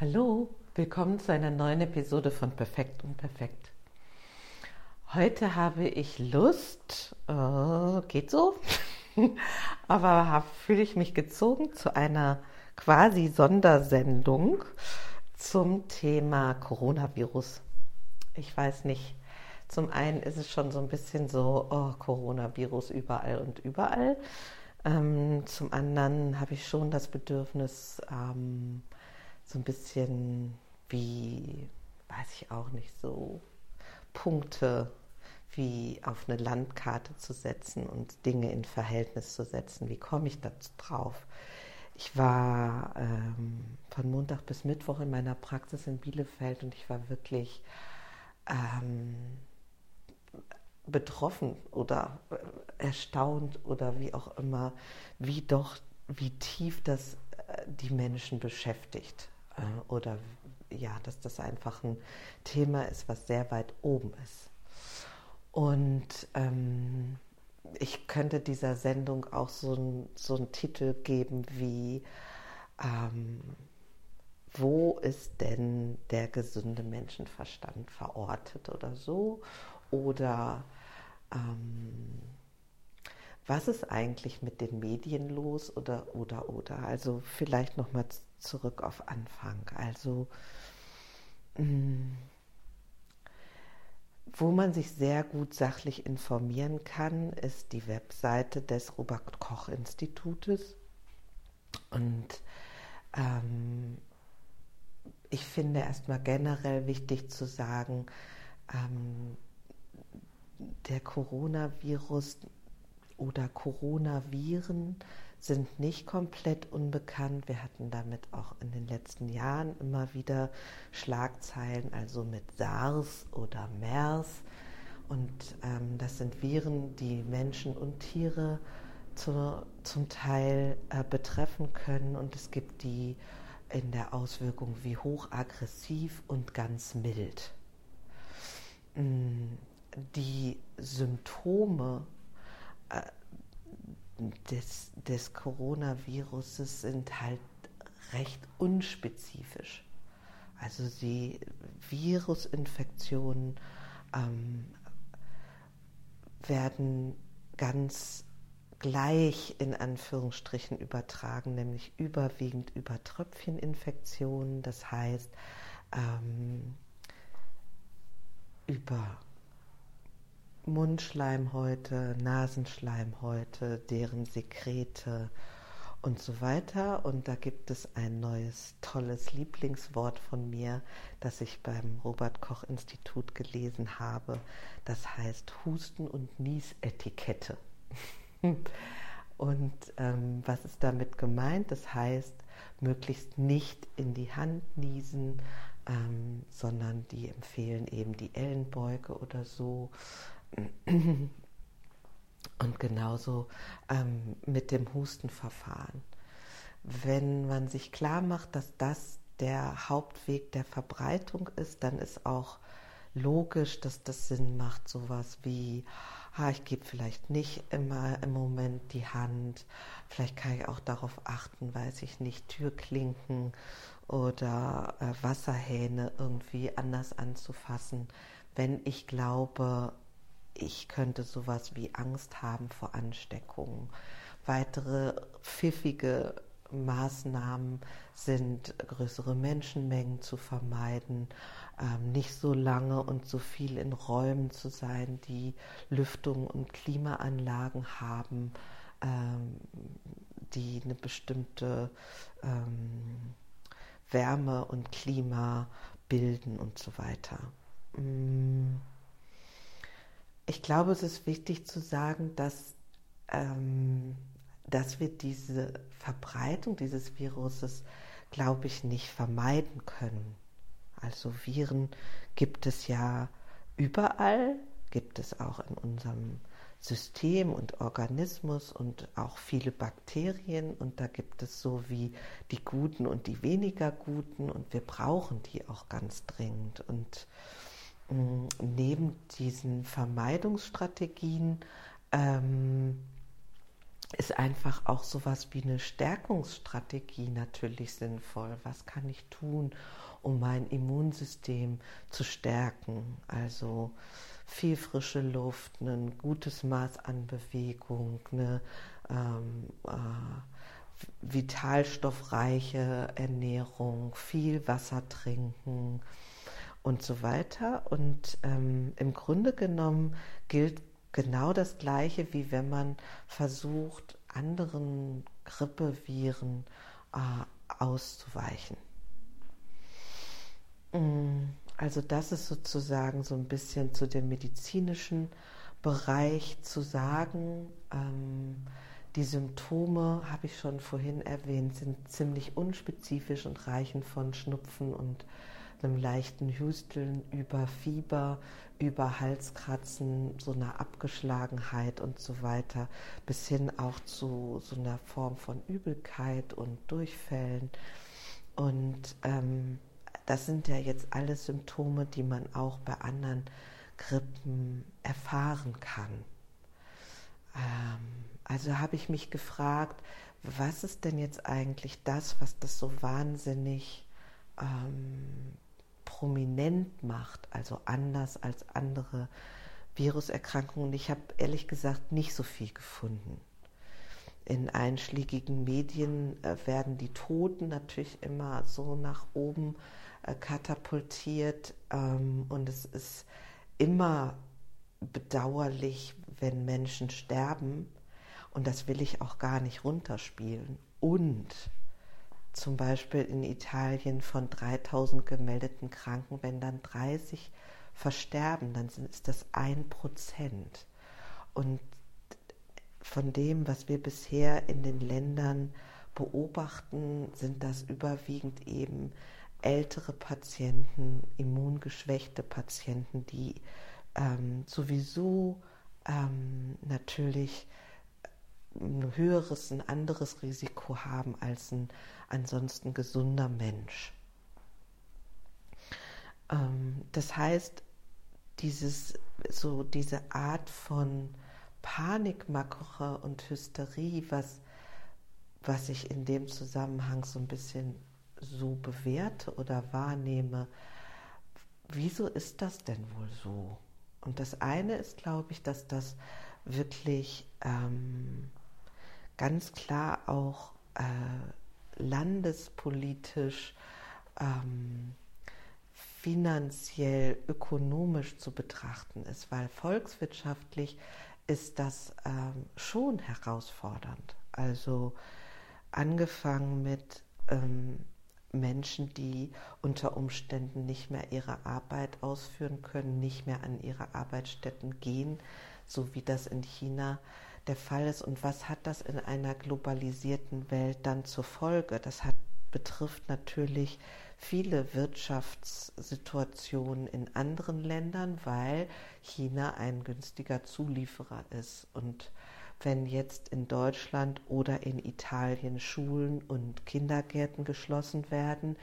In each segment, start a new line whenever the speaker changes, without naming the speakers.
Hallo, willkommen zu einer neuen Episode von Perfekt und Perfekt. Heute habe ich Lust, äh, geht so, aber fühle ich mich gezogen zu einer quasi Sondersendung zum Thema Coronavirus. Ich weiß nicht, zum einen ist es schon so ein bisschen so, oh, Coronavirus überall und überall. Ähm, zum anderen habe ich schon das Bedürfnis, ähm, so ein bisschen wie, weiß ich auch nicht, so Punkte wie auf eine Landkarte zu setzen und Dinge in Verhältnis zu setzen. Wie komme ich da drauf? Ich war ähm, von Montag bis Mittwoch in meiner Praxis in Bielefeld und ich war wirklich ähm, betroffen oder erstaunt oder wie auch immer, wie doch, wie tief das äh, die Menschen beschäftigt. Äh, oder ja, dass das einfach ein Thema ist, was sehr weit oben ist. Und ähm, ich könnte dieser Sendung auch so, ein, so einen Titel geben wie ähm, Wo ist denn der gesunde Menschenverstand verortet oder so? Oder ähm, was ist eigentlich mit den Medien los oder oder oder? Also vielleicht nochmal zurück auf Anfang. Also mm, wo man sich sehr gut sachlich informieren kann, ist die Webseite des Robert Koch Institutes. Und ähm, ich finde erstmal generell wichtig zu sagen, ähm, der Coronavirus oder Coronaviren sind nicht komplett unbekannt. Wir hatten damit auch in den letzten Jahren immer wieder Schlagzeilen, also mit SARS oder MERS. Und ähm, das sind Viren, die Menschen und Tiere zu, zum Teil äh, betreffen können. Und es gibt die in der Auswirkung wie hochaggressiv und ganz mild. Mm, die Symptome äh, des, des Coronaviruses sind halt recht unspezifisch. Also die Virusinfektionen ähm, werden ganz gleich in Anführungsstrichen übertragen, nämlich überwiegend über Tröpfcheninfektionen, das heißt ähm, über Mundschleimhäute, Nasenschleimhäute, deren Sekrete und so weiter. Und da gibt es ein neues, tolles Lieblingswort von mir, das ich beim Robert Koch Institut gelesen habe. Das heißt Husten- und Niesetikette. und ähm, was ist damit gemeint? Das heißt, möglichst nicht in die Hand niesen, ähm, sondern die empfehlen eben die Ellenbeuge oder so und genauso ähm, mit dem Hustenverfahren. Wenn man sich klar macht, dass das der Hauptweg der Verbreitung ist, dann ist auch logisch, dass das Sinn macht, sowas wie, ah, ich gebe vielleicht nicht immer im Moment die Hand, vielleicht kann ich auch darauf achten, weiß ich nicht, Türklinken oder äh, Wasserhähne irgendwie anders anzufassen, wenn ich glaube, ich könnte sowas wie Angst haben vor Ansteckungen. Weitere pfiffige Maßnahmen sind, größere Menschenmengen zu vermeiden, ähm, nicht so lange und so viel in Räumen zu sein, die Lüftung und Klimaanlagen haben, ähm, die eine bestimmte ähm, Wärme und Klima bilden und so weiter. Mm ich glaube, es ist wichtig zu sagen, dass, ähm, dass wir diese Verbreitung dieses Viruses, glaube ich, nicht vermeiden können. Also Viren gibt es ja überall, gibt es auch in unserem System und Organismus und auch viele Bakterien. Und da gibt es so wie die guten und die weniger guten. Und wir brauchen die auch ganz dringend. Und neben diesen Vermeidungsstrategien ähm, ist einfach auch sowas wie eine Stärkungsstrategie natürlich sinnvoll. Was kann ich tun, um mein Immunsystem zu stärken? Also viel frische Luft, ein gutes Maß an Bewegung, eine ähm, äh, vitalstoffreiche Ernährung, viel Wasser trinken und so weiter. Und ähm, im Grunde genommen gilt genau das Gleiche, wie wenn man versucht, anderen Grippeviren äh, auszuweichen. Mm, also das ist sozusagen so ein bisschen zu dem medizinischen Bereich zu sagen. Ähm, die Symptome, habe ich schon vorhin erwähnt, sind ziemlich unspezifisch und reichen von Schnupfen und einem leichten Hüsteln über Fieber, über Halskratzen, so einer Abgeschlagenheit und so weiter, bis hin auch zu so einer Form von Übelkeit und Durchfällen. Und ähm, das sind ja jetzt alles Symptome, die man auch bei anderen Grippen erfahren kann. Ähm, also habe ich mich gefragt, was ist denn jetzt eigentlich das, was das so wahnsinnig ähm, prominent macht, also anders als andere Viruserkrankungen. Ich habe ehrlich gesagt nicht so viel gefunden. In einschlägigen Medien äh, werden die Toten natürlich immer so nach oben äh, katapultiert ähm, und es ist immer bedauerlich, wenn Menschen sterben und das will ich auch gar nicht runterspielen. Und zum Beispiel in Italien von 3000 gemeldeten Kranken, wenn dann 30 versterben, dann ist das ein Prozent. Und von dem, was wir bisher in den Ländern beobachten, sind das überwiegend eben ältere Patienten, immungeschwächte Patienten, die ähm, sowieso ähm, natürlich ein höheres, ein anderes Risiko haben als ein ansonsten gesunder Mensch. Ähm, das heißt, dieses, so diese Art von Panikmache und Hysterie, was, was ich in dem Zusammenhang so ein bisschen so bewerte oder wahrnehme, wieso ist das denn wohl so? Und das eine ist, glaube ich, dass das wirklich ähm, ganz klar auch äh, landespolitisch, ähm, finanziell, ökonomisch zu betrachten ist, weil volkswirtschaftlich ist das ähm, schon herausfordernd. Also angefangen mit ähm, Menschen, die unter Umständen nicht mehr ihre Arbeit ausführen können, nicht mehr an ihre Arbeitsstätten gehen, so wie das in China der Fall ist und was hat das in einer globalisierten Welt dann zur Folge? Das hat, betrifft natürlich viele Wirtschaftssituationen in anderen Ländern, weil China ein günstiger Zulieferer ist. Und wenn jetzt in Deutschland oder in Italien Schulen und Kindergärten geschlossen werden,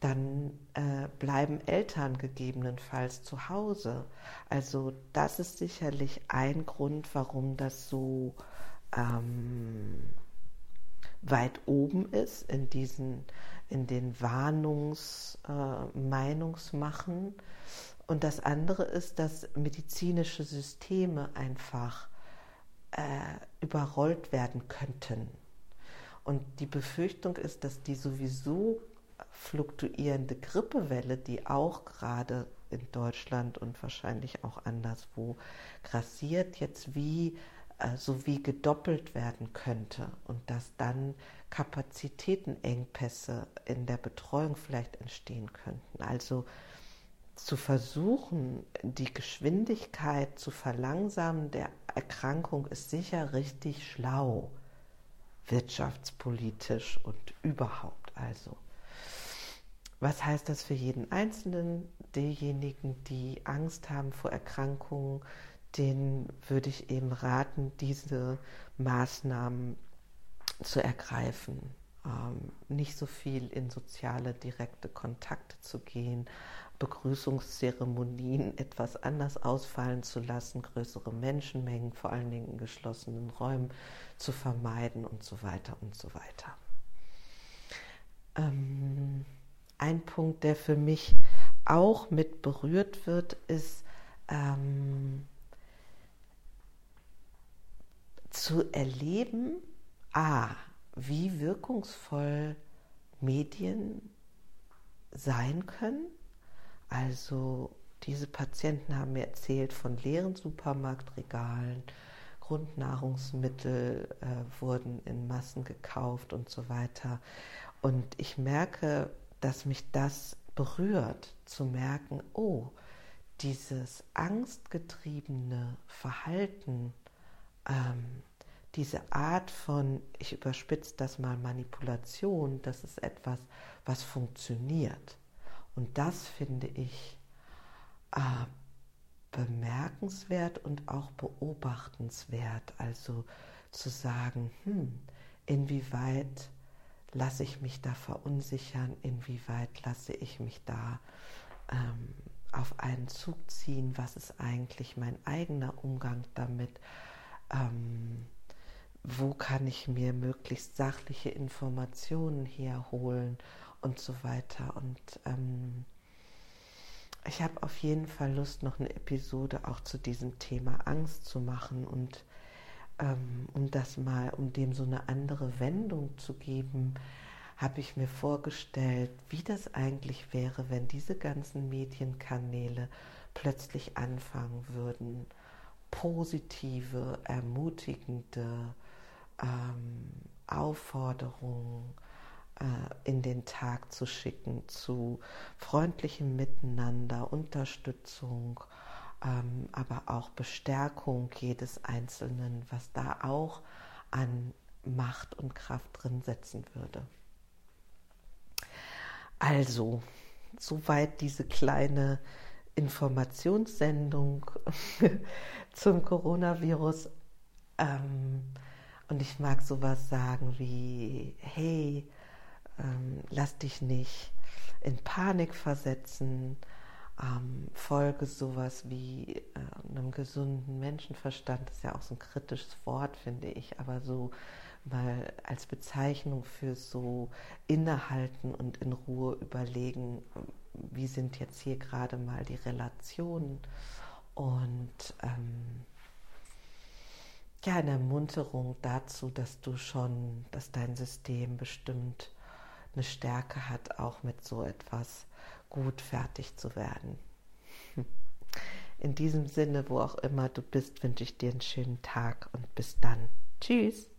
dann äh, bleiben Eltern gegebenenfalls zu Hause. Also das ist sicherlich ein Grund, warum das so ähm, weit oben ist in diesen in den Warnungs äh, und das andere ist, dass medizinische Systeme einfach äh, überrollt werden könnten. Und die Befürchtung ist, dass die sowieso fluktuierende Grippewelle, die auch gerade in Deutschland und wahrscheinlich auch anderswo grassiert, jetzt wie äh, so wie gedoppelt werden könnte und dass dann Kapazitätenengpässe in der Betreuung vielleicht entstehen könnten. Also zu versuchen, die Geschwindigkeit zu verlangsamen der Erkrankung ist sicher richtig schlau, wirtschaftspolitisch und überhaupt also. Was heißt das für jeden Einzelnen? Diejenigen, die Angst haben vor Erkrankungen, denen würde ich eben raten, diese Maßnahmen zu ergreifen. Ähm, nicht so viel in soziale, direkte Kontakte zu gehen, Begrüßungszeremonien etwas anders ausfallen zu lassen, größere Menschenmengen, vor allen Dingen in geschlossenen Räumen zu vermeiden und so weiter und so weiter. Ähm, ein Punkt, der für mich auch mit berührt wird, ist ähm, zu erleben, a, wie wirkungsvoll Medien sein können. Also diese Patienten haben mir erzählt von leeren Supermarktregalen, Grundnahrungsmittel äh, wurden in Massen gekauft und so weiter. Und ich merke, dass mich das berührt, zu merken, oh, dieses angstgetriebene Verhalten, ähm, diese Art von, ich überspitze das mal, Manipulation, das ist etwas, was funktioniert. Und das finde ich äh, bemerkenswert und auch beobachtenswert. Also zu sagen, hm, inwieweit lasse ich mich da verunsichern, inwieweit lasse ich mich da ähm, auf einen Zug ziehen, was ist eigentlich mein eigener Umgang damit, ähm, wo kann ich mir möglichst sachliche Informationen herholen und so weiter. Und ähm, ich habe auf jeden Fall Lust, noch eine Episode auch zu diesem Thema Angst zu machen und ähm, um das mal, um dem so eine andere Wendung zu geben, habe ich mir vorgestellt, wie das eigentlich wäre, wenn diese ganzen Medienkanäle plötzlich anfangen würden, positive, ermutigende ähm, Aufforderungen äh, in den Tag zu schicken zu freundlichem Miteinander, Unterstützung, ähm, aber auch Bestärkung jedes Einzelnen, was da auch an Macht und Kraft drin setzen würde. Also, soweit diese kleine Informationssendung zum Coronavirus. Ähm, und ich mag sowas sagen wie, hey, ähm, lass dich nicht in Panik versetzen, ähm, folge sowas wie äh, einem gesunden Menschenverstand, das ist ja auch so ein kritisches Wort, finde ich, aber so mal als Bezeichnung für so innehalten und in Ruhe überlegen, wie sind jetzt hier gerade mal die Relationen? Und ähm, ja, eine Ermunterung dazu, dass du schon, dass dein System bestimmt eine Stärke hat, auch mit so etwas gut fertig zu werden. In diesem Sinne, wo auch immer du bist, wünsche ich dir einen schönen Tag und bis dann. Tschüss.